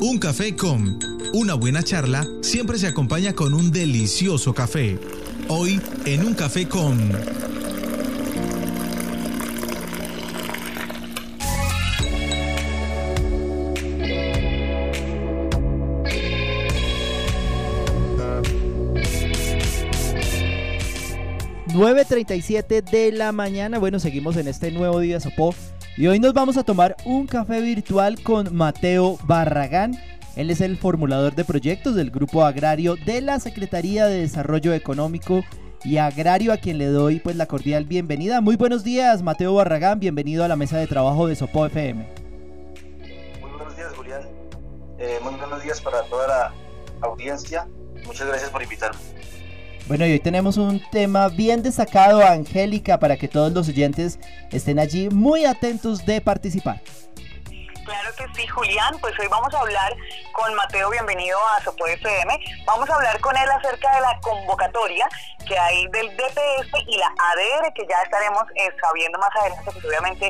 Un café con una buena charla siempre se acompaña con un delicioso café. Hoy en un café con... ...9.37 de la mañana... ...bueno, seguimos en este nuevo día Sopó... Y hoy nos vamos a tomar un café virtual con Mateo Barragán. Él es el formulador de proyectos del Grupo Agrario de la Secretaría de Desarrollo Económico y Agrario, a quien le doy pues la cordial bienvenida. Muy buenos días, Mateo Barragán, bienvenido a la mesa de trabajo de Sopo FM. Muy buenos días, Julián. Eh, muy buenos días para toda la audiencia. Muchas gracias por invitarme. Bueno, y hoy tenemos un tema bien destacado, Angélica, para que todos los oyentes estén allí muy atentos de participar. Claro que sí, Julián. Pues hoy vamos a hablar con Mateo, bienvenido a Sopo FM. Vamos a hablar con él acerca de la convocatoria que hay del DPS y la ADR, que ya estaremos eh, sabiendo más adelante, pues obviamente,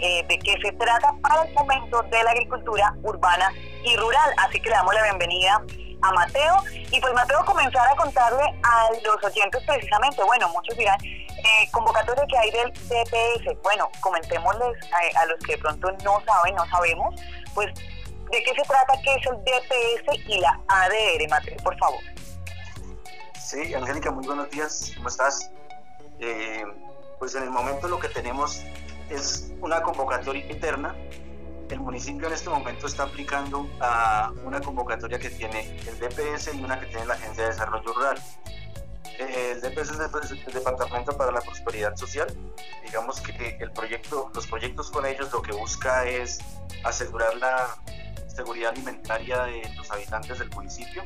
eh, de qué se trata para el momento de la agricultura urbana y rural. Así que le damos la bienvenida a Mateo y pues Mateo comenzar a contarle a los oyentes precisamente, bueno, muchos dirán, eh, convocatoria que hay del DPS, bueno, comentémosles a, los que de pronto no saben, no sabemos, pues de qué se trata, qué es el DPS y la ADR, Mateo, por favor. Sí, Angélica, muy buenos días, ¿cómo estás? Eh, pues en el momento lo que tenemos es una convocatoria interna el municipio en este momento está aplicando a una convocatoria que tiene el DPS y una que tiene la Agencia de Desarrollo Rural. El DPS es el Departamento para la Prosperidad Social. Digamos que el proyecto, los proyectos con ellos lo que busca es asegurar la seguridad alimentaria de los habitantes del municipio.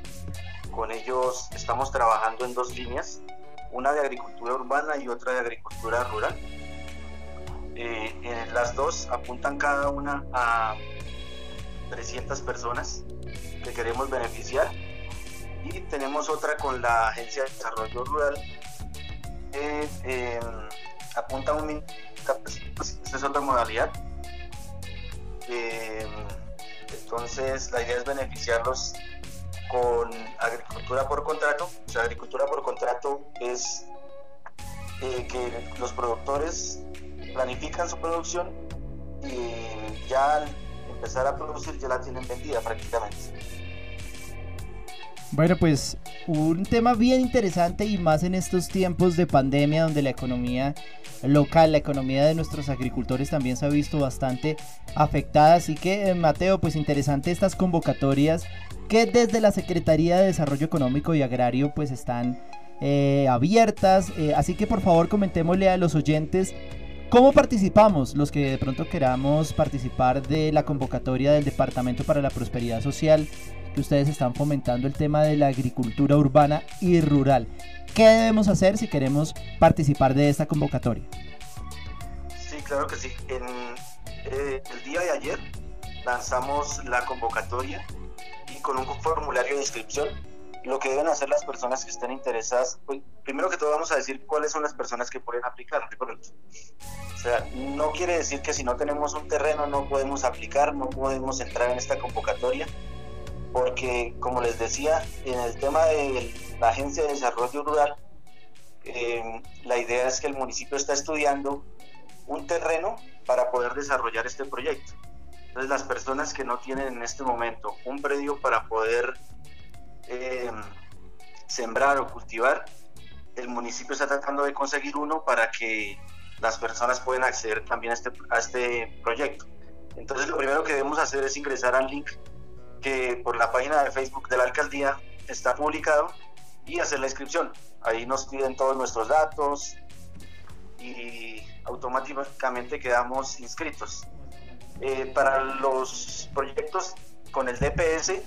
Con ellos estamos trabajando en dos líneas, una de agricultura urbana y otra de agricultura rural eh, las dos apuntan cada una a 300 personas que queremos beneficiar. Y tenemos otra con la Agencia de Desarrollo Rural que eh, apunta a un esta es otra modalidad. Eh, entonces la idea es beneficiarlos con agricultura por contrato. O sea agricultura por contrato es que los productores planifican su producción y ya al empezar a producir ya la tienen vendida prácticamente. Bueno, pues un tema bien interesante y más en estos tiempos de pandemia donde la economía local, la economía de nuestros agricultores también se ha visto bastante afectada. Así que, eh, Mateo, pues interesante estas convocatorias que desde la Secretaría de Desarrollo Económico y Agrario pues están eh, abiertas. Eh, así que por favor comentémosle a los oyentes ¿Cómo participamos los que de pronto queramos participar de la convocatoria del Departamento para la Prosperidad Social que ustedes están fomentando el tema de la agricultura urbana y rural? ¿Qué debemos hacer si queremos participar de esta convocatoria? Sí, claro que sí. Eh, el día de ayer lanzamos la convocatoria y con un formulario de inscripción lo que deben hacer las personas que estén interesadas, pues, primero que todo vamos a decir cuáles son las personas que pueden aplicar. O sea, no quiere decir que si no tenemos un terreno no podemos aplicar, no podemos entrar en esta convocatoria, porque como les decía, en el tema de la Agencia de Desarrollo Rural, eh, la idea es que el municipio está estudiando un terreno para poder desarrollar este proyecto. Entonces las personas que no tienen en este momento un predio para poder eh, sembrar o cultivar, el municipio está tratando de conseguir uno para que las personas puedan acceder también a este, a este proyecto. Entonces lo primero que debemos hacer es ingresar al link que por la página de Facebook de la alcaldía está publicado y hacer la inscripción. Ahí nos piden todos nuestros datos y automáticamente quedamos inscritos. Eh, para los proyectos con el DPS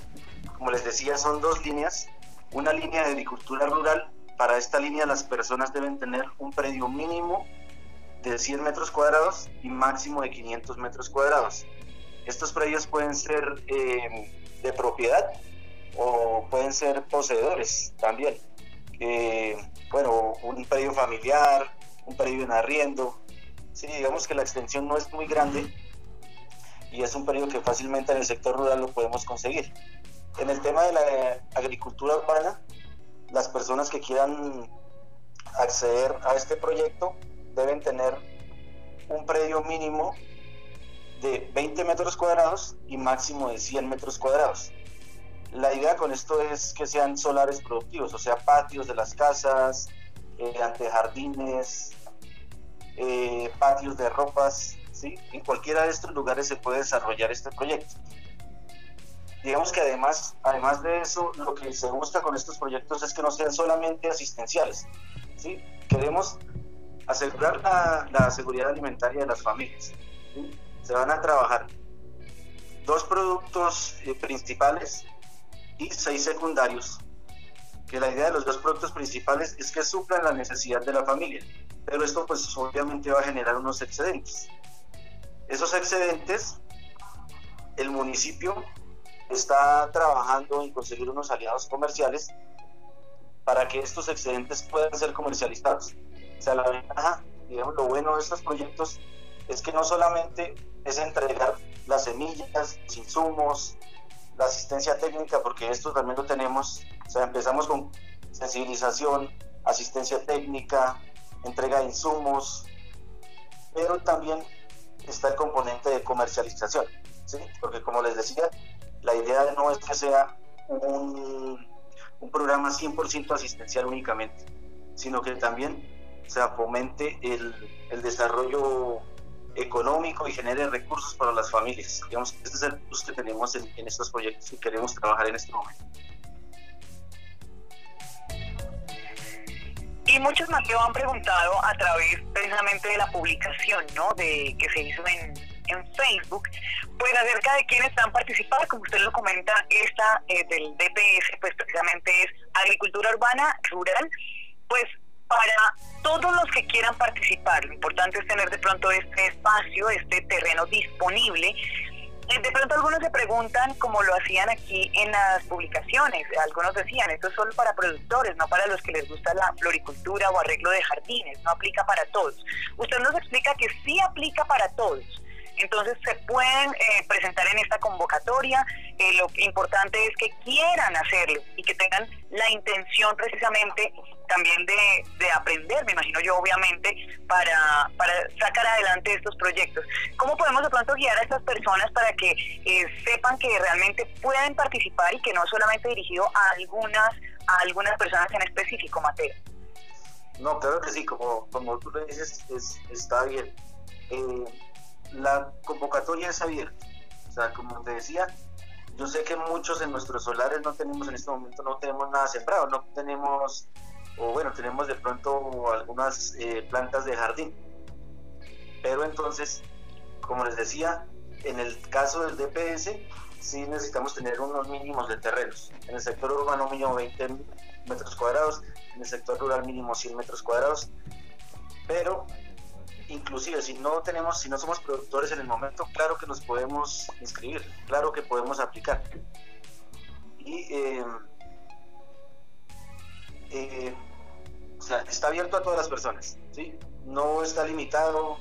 como les decía, son dos líneas. Una línea de agricultura rural. Para esta línea las personas deben tener un predio mínimo de 100 metros cuadrados y máximo de 500 metros cuadrados. Estos predios pueden ser eh, de propiedad o pueden ser poseedores también. Eh, bueno, un predio familiar, un predio en arriendo. Sí, digamos que la extensión no es muy grande y es un periodo que fácilmente en el sector rural lo podemos conseguir. En el tema de la agricultura urbana, las personas que quieran acceder a este proyecto deben tener un predio mínimo de 20 metros cuadrados y máximo de 100 metros cuadrados. La idea con esto es que sean solares productivos, o sea, patios de las casas, eh, antejardines, eh, patios de ropas, ¿sí? En cualquiera de estos lugares se puede desarrollar este proyecto. Digamos que además, además de eso, lo que se busca con estos proyectos es que no sean solamente asistenciales, ¿sí? Queremos asegurar la, seguridad alimentaria de las familias. Se van a trabajar dos productos eh, principales y seis secundarios, que la idea de los dos productos principales es que suplan la necesidad de la familia, pero esto pues obviamente va a generar unos excedentes. Esos excedentes, el municipio está trabajando en conseguir unos aliados comerciales para que estos excedentes puedan ser comercializados. O sea, la ventaja, digamos, lo bueno de estos proyectos es que no solamente es entregar las semillas, los insumos, la asistencia técnica, porque esto también lo tenemos, o sea, empezamos con sensibilización, asistencia técnica, entrega de insumos, pero también está el componente de comercialización, ¿sí? porque como les decía, la idea no es que sea un, un programa 100% asistencial únicamente, sino que también se fomente el, el desarrollo económico y genere recursos para las familias. Digamos, este es el plus que tenemos en, estos proyectos y queremos trabajar en este momento. Y muchos, Mateo, han preguntado a través precisamente de la publicación ¿no? de, que se hizo en, en Facebook, pues acerca de quiénes están participando, como usted lo comenta, esta eh, del DPS, pues precisamente es agricultura urbana, rural, pues para todos los que quieran participar. Lo importante es tener de pronto este espacio, este terreno disponible. De pronto algunos se preguntan, como lo hacían aquí en las publicaciones, algunos decían, esto es solo para productores, no para los que les gusta la floricultura o arreglo de jardines, no aplica para todos. Usted nos explica que sí aplica para todos. Entonces se pueden eh, presentar en esta convocatoria. Eh, lo importante es que quieran hacerlo y que tengan la intención precisamente también de, aprender, me imagino yo obviamente, para, para, sacar adelante estos proyectos. ¿Cómo podemos de pronto guiar a estas personas para que eh, sepan que realmente pueden participar y que no solamente dirigido a algunas, a algunas personas en específico, Mateo? No, claro que sí, como, como tú lo dices, está bien. Convocatoria es abierta. O sea, como te decía, yo sé que muchos en nuestros solares no tenemos en este momento, no tenemos nada sembrado, no tenemos o bueno, tenemos de pronto algunas eh, plantas de jardín. Pero entonces, como les decía, en el caso del DPS, sí necesitamos tener unos mínimos de terrenos. En el sector urbano mínimo 20 metros cuadrados, en el sector rural mínimo 100 metros cuadrados. Pero inclusive si no tenemos, si no somos productores en el momento, claro que nos podemos inscribir, claro que podemos aplicar. Y eh, eh, está abierto a todas las personas, ¿sí? No está limitado.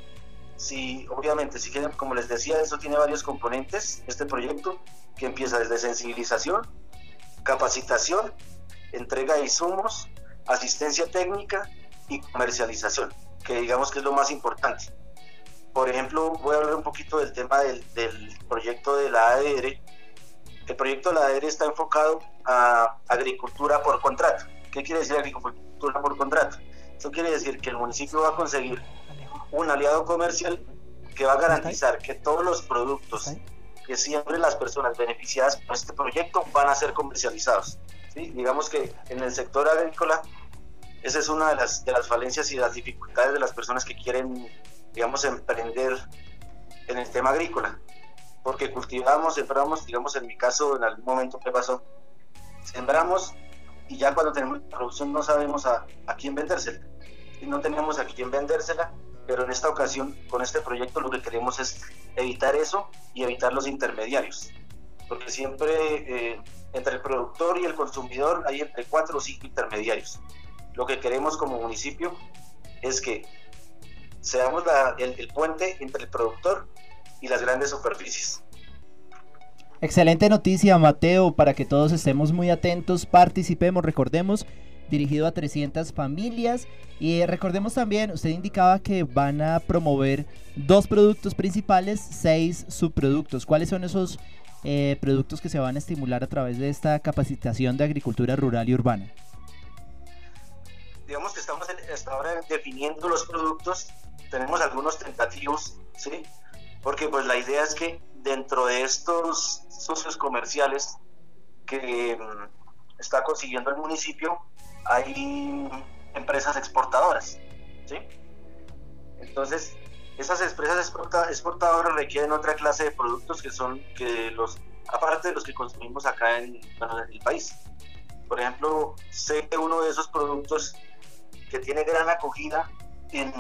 Si, obviamente, si quieren, como les decía, eso tiene varios componentes, este proyecto, que empieza desde sensibilización, capacitación, entrega de insumos, asistencia técnica y comercialización, que digamos que es lo más importante. Por ejemplo, voy a hablar un poquito del tema del, del proyecto de la ADR. El proyecto de la ADR está enfocado a agricultura por contrato. ¿Qué quiere decir agricultura? por contrato. Eso quiere decir que el municipio va a conseguir un aliado comercial que va a garantizar que todos los productos que siempre las personas beneficiadas por este proyecto van a ser comercializados. ¿sí? Digamos que en el sector agrícola esa es una de las, de las falencias y las dificultades de las personas que quieren, digamos, emprender en el tema agrícola. Porque cultivamos, sembramos, digamos, en mi caso, en algún momento que pasó, sembramos y ya cuando tenemos la producción no sabemos a, a quién vendérsela. Y no tenemos a quién vendérsela, pero en esta ocasión, con este proyecto, lo que queremos es evitar eso y evitar los intermediarios. Porque siempre eh, entre el productor y el consumidor hay entre cuatro o cinco intermediarios. Lo que queremos como municipio es que seamos el, puente entre el productor y las grandes superficies. Excelente noticia, Mateo, para que todos estemos muy atentos, participemos, recordemos, dirigido a 300 familias. Y recordemos también, usted indicaba que van a promover dos productos principales, seis subproductos. ¿Cuáles son esos eh, productos que se van a estimular a través de esta capacitación de agricultura rural y urbana? Digamos que estamos hasta ahora definiendo los productos, tenemos algunos tentativos, ¿sí? Porque pues la idea es que dentro de estos socios comerciales que mm, está consiguiendo el municipio, hay empresas exportadoras, ¿sí? Entonces, esas empresas exportadoras requieren otra clase de productos que son que los aparte de los que consumimos acá en, el país. Por ejemplo, sé que uno de esos productos que tiene gran acogida, en,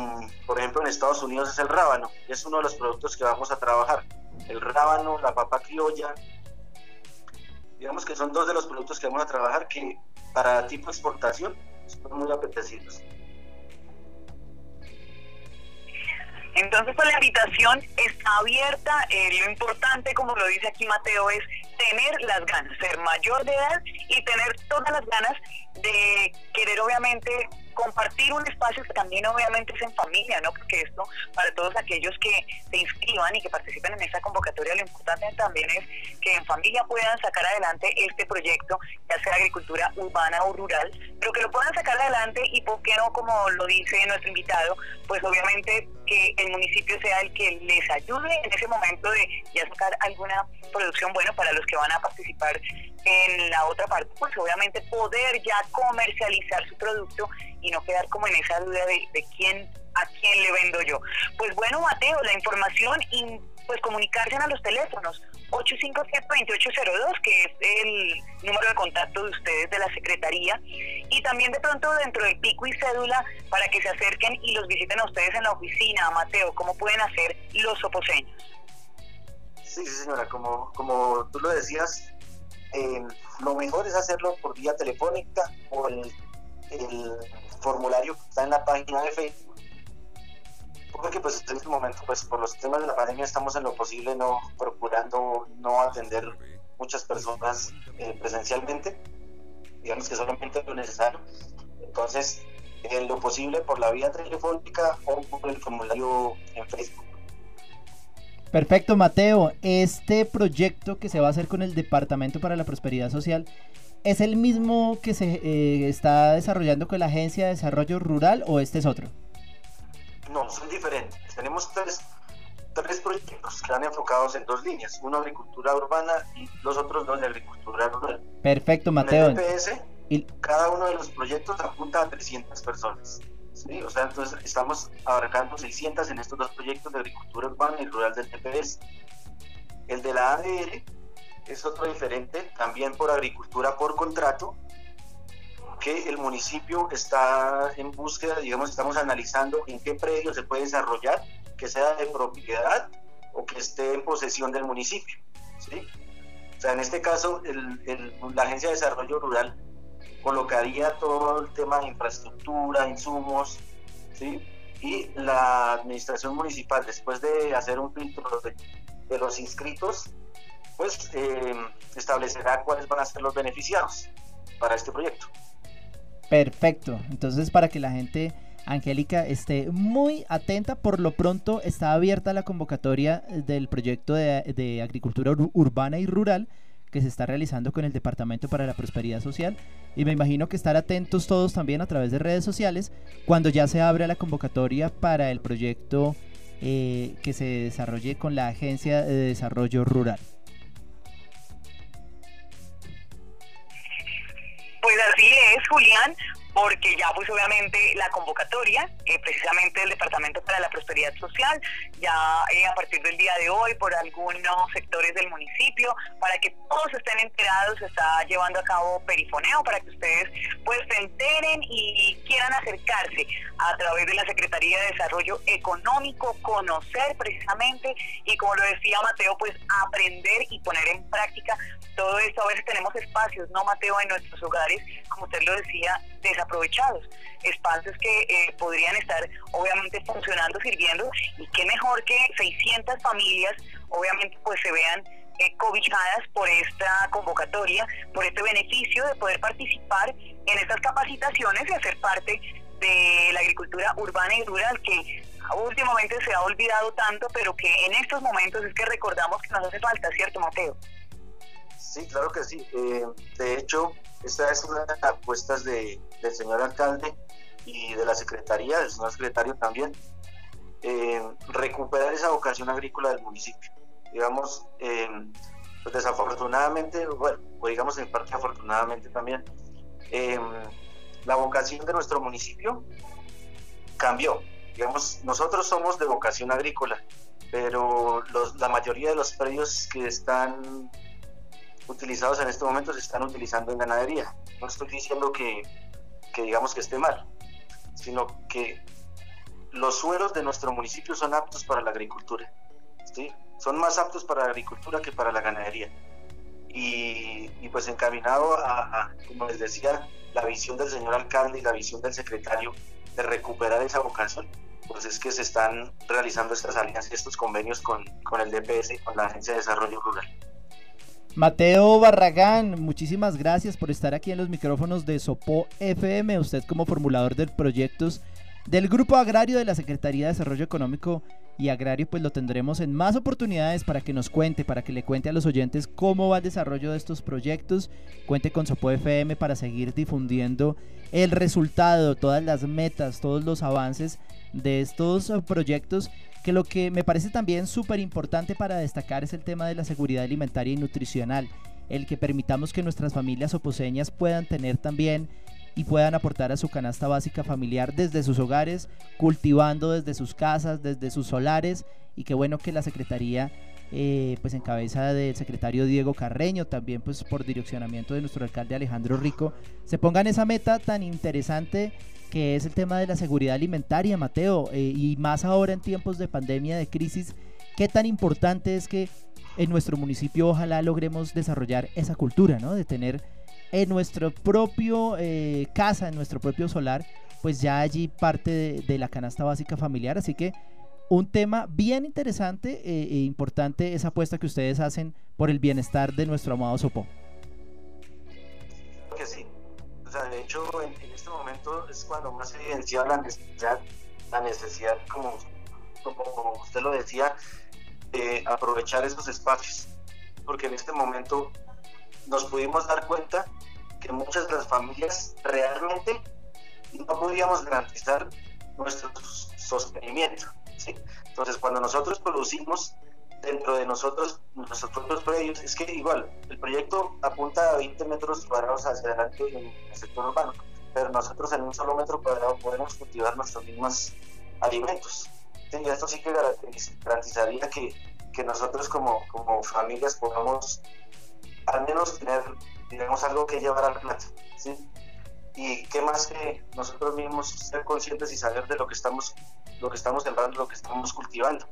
por ejemplo, en Estados Unidos es el rábano. Es uno de los productos que vamos a trabajar. El rábano, la papa criolla. Digamos que son dos de los productos que vamos a trabajar que para tipo exportación son muy apetecidos. Entonces, pues la invitación está abierta. Eh, lo importante, como lo dice aquí Mateo, es tener las ganas, ser mayor de edad y tener todas las ganas de querer, obviamente, compartir un espacio que también obviamente es en familia, ¿no? Porque esto, para todos aquellos que se inscriban y que participen en esta convocatoria, lo importante también es que en familia puedan sacar adelante este proyecto, ya sea agricultura urbana o rural, pero que lo puedan sacar adelante y, ¿por qué no? Como lo dice nuestro invitado, pues obviamente que el municipio sea el que les ayude en ese momento de ya sacar alguna producción, bueno, para los que van a participar en la otra parte, pues obviamente poder ya comercializar su producto y no quedar como en esa duda de, quién a quién le vendo yo. Pues bueno, Mateo, la información y pues comunicarse a los teléfonos 857-2802, que es el número de contacto de ustedes de la Secretaría, y también de pronto dentro del pico y cédula para que se acerquen y los visiten a ustedes en la oficina, Mateo, ¿cómo pueden hacer los oposeños? Sí, sí, señora, como, como tú lo decías, eh, lo mejor es hacerlo por vía telefónica o el, formulario que está en la página de Facebook. Porque pues en este momento pues por los temas de la pandemia estamos en lo posible no procurando no atender muchas personas eh, presencialmente. Digamos que solamente lo necesario. Entonces en lo posible por la vía telefónica o por el formulario en Facebook Perfecto, Mateo. Este proyecto que se va a hacer con el Departamento para la Prosperidad Social es el mismo que se eh, está desarrollando con la Agencia de Desarrollo Rural o este es otro? No, son diferentes. Tenemos tres, tres proyectos que están enfocados en dos líneas, una agricultura urbana y los otros dos de agricultura rural. Perfecto, Mateo. En el y... cada uno de los proyectos apunta a 300 personas. ¿Sí? O sea, entonces estamos abarcando 600 en estos dos proyectos de agricultura urbana y rural del TPS. El de la ADR es otro diferente, también por agricultura por contrato, que el municipio está en búsqueda, digamos, estamos analizando en qué predio se puede desarrollar, que sea de propiedad o que esté en posesión del municipio. ¿sí? O sea, en este caso, la Agencia de Desarrollo Rural colocaría todo el tema de infraestructura, insumos, ¿sí? y la administración municipal, después de hacer un filtro de, los inscritos, pues eh, establecerá cuáles van a ser los beneficiados para este proyecto. Perfecto. Entonces, para que la gente, Angélica, esté muy atenta, por lo pronto está abierta la convocatoria del proyecto de, agricultura urbana y rural que se está realizando con el Departamento para la Prosperidad Social y me imagino que estar atentos todos también a través de redes sociales cuando ya se abra la convocatoria para el proyecto eh, que se desarrolle con la Agencia de Desarrollo Rural. Pues así es, Julián porque ya pues obviamente la convocatoria, eh, precisamente del Departamento para la Prosperidad Social, ya eh, a partir del día de hoy por algunos sectores del municipio, para que todos estén enterados, se está llevando a cabo perifoneo para que ustedes pues se enteren y quieran acercarse a través de la Secretaría de Desarrollo Económico, conocer precisamente y como lo decía Mateo, pues aprender y poner en práctica todo esto. A veces tenemos espacios, ¿no Mateo? En nuestros hogares, como usted lo decía, desaprovechados, espacios que eh, podrían estar obviamente funcionando, sirviendo, y qué mejor que 600 familias obviamente pues se vean eh, cobijadas por esta convocatoria, por este beneficio de poder participar en estas capacitaciones y hacer parte de la agricultura urbana y rural que últimamente se ha olvidado tanto, pero que en estos momentos es que recordamos que nos hace falta, ¿cierto, Mateo? Sí, claro que sí. Eh, de hecho, esta es una de las apuestas de, del señor alcalde y de la secretaría, del señor secretario también, recuperar esa vocación agrícola del municipio. Digamos, pues desafortunadamente, bueno, o digamos en parte afortunadamente también, la vocación de nuestro municipio cambió. Digamos, nosotros somos de vocación agrícola, pero la mayoría de los predios que están utilizados en este momento se están utilizando en ganadería. No estoy diciendo que, digamos que esté mal, sino que los suelos de nuestro municipio son aptos para la agricultura. ¿sí? Son más aptos para la agricultura que para la ganadería. Y, pues encaminado a, como les decía, la visión del señor alcalde y la visión del secretario de recuperar esa vocación, pues es que se están realizando estas alianzas, estos convenios con, con el DPS y con la Agencia de Desarrollo Rural. Mateo Barragán, muchísimas gracias por estar aquí en los micrófonos de Sopo FM. Usted como formulador de proyectos del Grupo Agrario de la Secretaría de Desarrollo Económico y Agrario, pues lo tendremos en más oportunidades para que nos cuente, para que le cuente a los oyentes cómo va el desarrollo de estos proyectos. Cuente con Sopo FM para seguir difundiendo el resultado, todas las metas, todos los avances de estos proyectos que lo que me parece también súper importante para destacar es el tema de la seguridad alimentaria y nutricional, el que permitamos que nuestras familias oposeñas puedan tener también y puedan aportar a su canasta básica familiar desde sus hogares, cultivando desde sus casas, desde sus solares y qué bueno que la Secretaría eh, pues en cabeza del secretario Diego Carreño, también pues por direccionamiento de nuestro alcalde Alejandro Rico, se pongan esa meta tan interesante que es el tema de la seguridad alimentaria, Mateo, eh, y más ahora en tiempos de pandemia, de crisis, qué tan importante es que en nuestro municipio ojalá logremos desarrollar esa cultura, ¿no? De tener en nuestro propio eh, casa, en nuestro propio solar, pues ya allí parte de, la canasta básica familiar, así que un tema bien interesante eh, e importante esa apuesta que ustedes hacen por el bienestar de nuestro amado Sopo. Que sí, o sea, de hecho en, este momento es cuando más se la necesidad, la necesidad como, como usted lo decía, de aprovechar esos espacios, porque en este momento nos pudimos dar cuenta que muchas de las familias realmente no podíamos garantizar nuestro sostenimiento. Entonces, cuando nosotros producimos dentro de nosotros, nuestros propios predios, es que igual, el proyecto apunta a 20 metros cuadrados hacia adelante en el sector urbano, pero nosotros en un solo metro cuadrado podemos cultivar nuestros mismos alimentos. Y esto sí que garantizaría que, que nosotros como, como familias podamos al menos tener, digamos, algo que llevar al plato. ¿sí? Y qué más que nosotros mismos ser conscientes y saber de lo que estamos, lo que estamos sembrando, lo que estamos cultivando.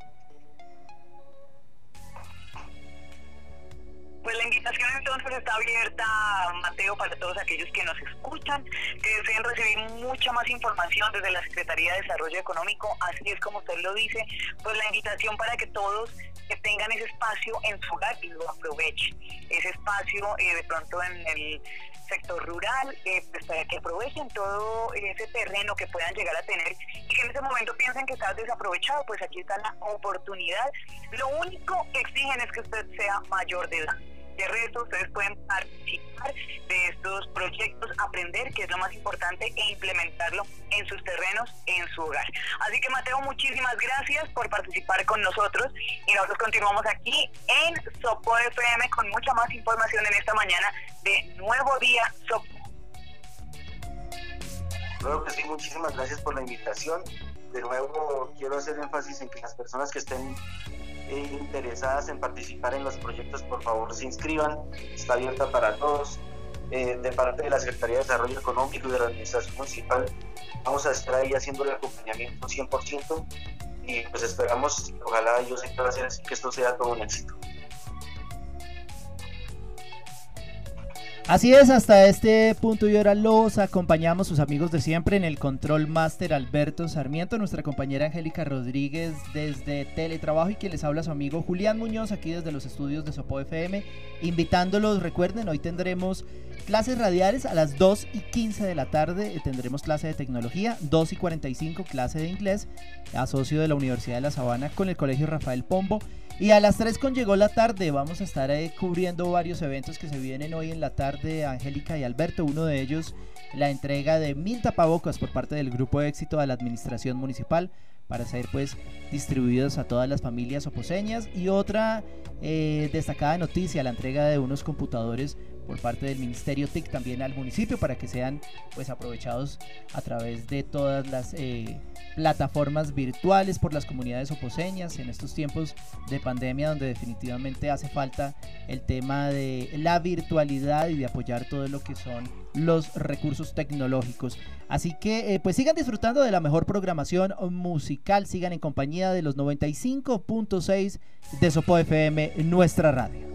Pues la invitación entonces está abierta, Mateo, para todos aquellos que nos escuchan, que deseen recibir mucha más información desde la Secretaría de Desarrollo Económico, así es como usted lo dice, pues la invitación para que todos tengan ese espacio en su hogar y lo aprovechen. Ese espacio eh, de pronto en el sector rural, eh, pues para que aprovechen todo ese terreno que puedan llegar a tener y que en ese momento piensen que está desaprovechado, pues aquí está la oportunidad. Lo único que exigen es que usted sea mayor de edad. De resto, ustedes pueden participar de estos proyectos, aprender, que es lo más importante, e implementarlo en sus terrenos, en su hogar. Así que Mateo, muchísimas gracias por participar con nosotros y nosotros continuamos aquí en Sopo FM con mucha más información en esta mañana de Nuevo Día Sopo. Claro que sí, muchísimas gracias por la invitación. De nuevo, quiero hacer énfasis en que las personas que estén interesadas en participar en los proyectos, por favor se inscriban, está abierta para todos. Eh, de parte de la Secretaría de Desarrollo Económico y de la Administración Municipal, vamos a estar ahí haciendo el acompañamiento 100% y pues esperamos, ojalá yo sé que que esto sea todo un éxito. Así es, hasta este punto y hora los acompañamos sus amigos de siempre en el Control Master Alberto Sarmiento, nuestra compañera Angélica Rodríguez desde Teletrabajo y que les habla su amigo Julián Muñoz aquí desde los estudios de Sopo FM, invitándolos, recuerden, hoy tendremos clases radiales a las 2 y 15 de la tarde, eh, tendremos clase de tecnología, 2 y 45 clase de inglés, asocio de la Universidad de La Sabana con el Colegio Rafael Pombo y a las 3 con llegó la tarde vamos a estar eh, cubriendo varios eventos que se vienen hoy en la tarde, Angélica y Alberto. Uno de ellos, la entrega de mil tapabocas por parte del Grupo Éxito de la Administración Municipal para ser pues distribuidos a todas las familias oposeñas. Y otra eh, destacada noticia, la entrega de unos computadores por parte del Ministerio TIC también al municipio para que sean pues aprovechados a través de todas las eh, plataformas virtuales por las comunidades oposeñas en estos tiempos de pandemia donde definitivamente hace falta el tema de la virtualidad y de apoyar todo lo que son los recursos tecnológicos. Así que eh, pues sigan disfrutando de la mejor programación musical, sigan en compañía de los 95.6 de Sopo FM, nuestra radio.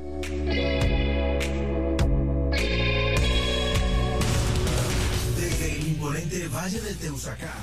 El imponente Valle del Teusacá.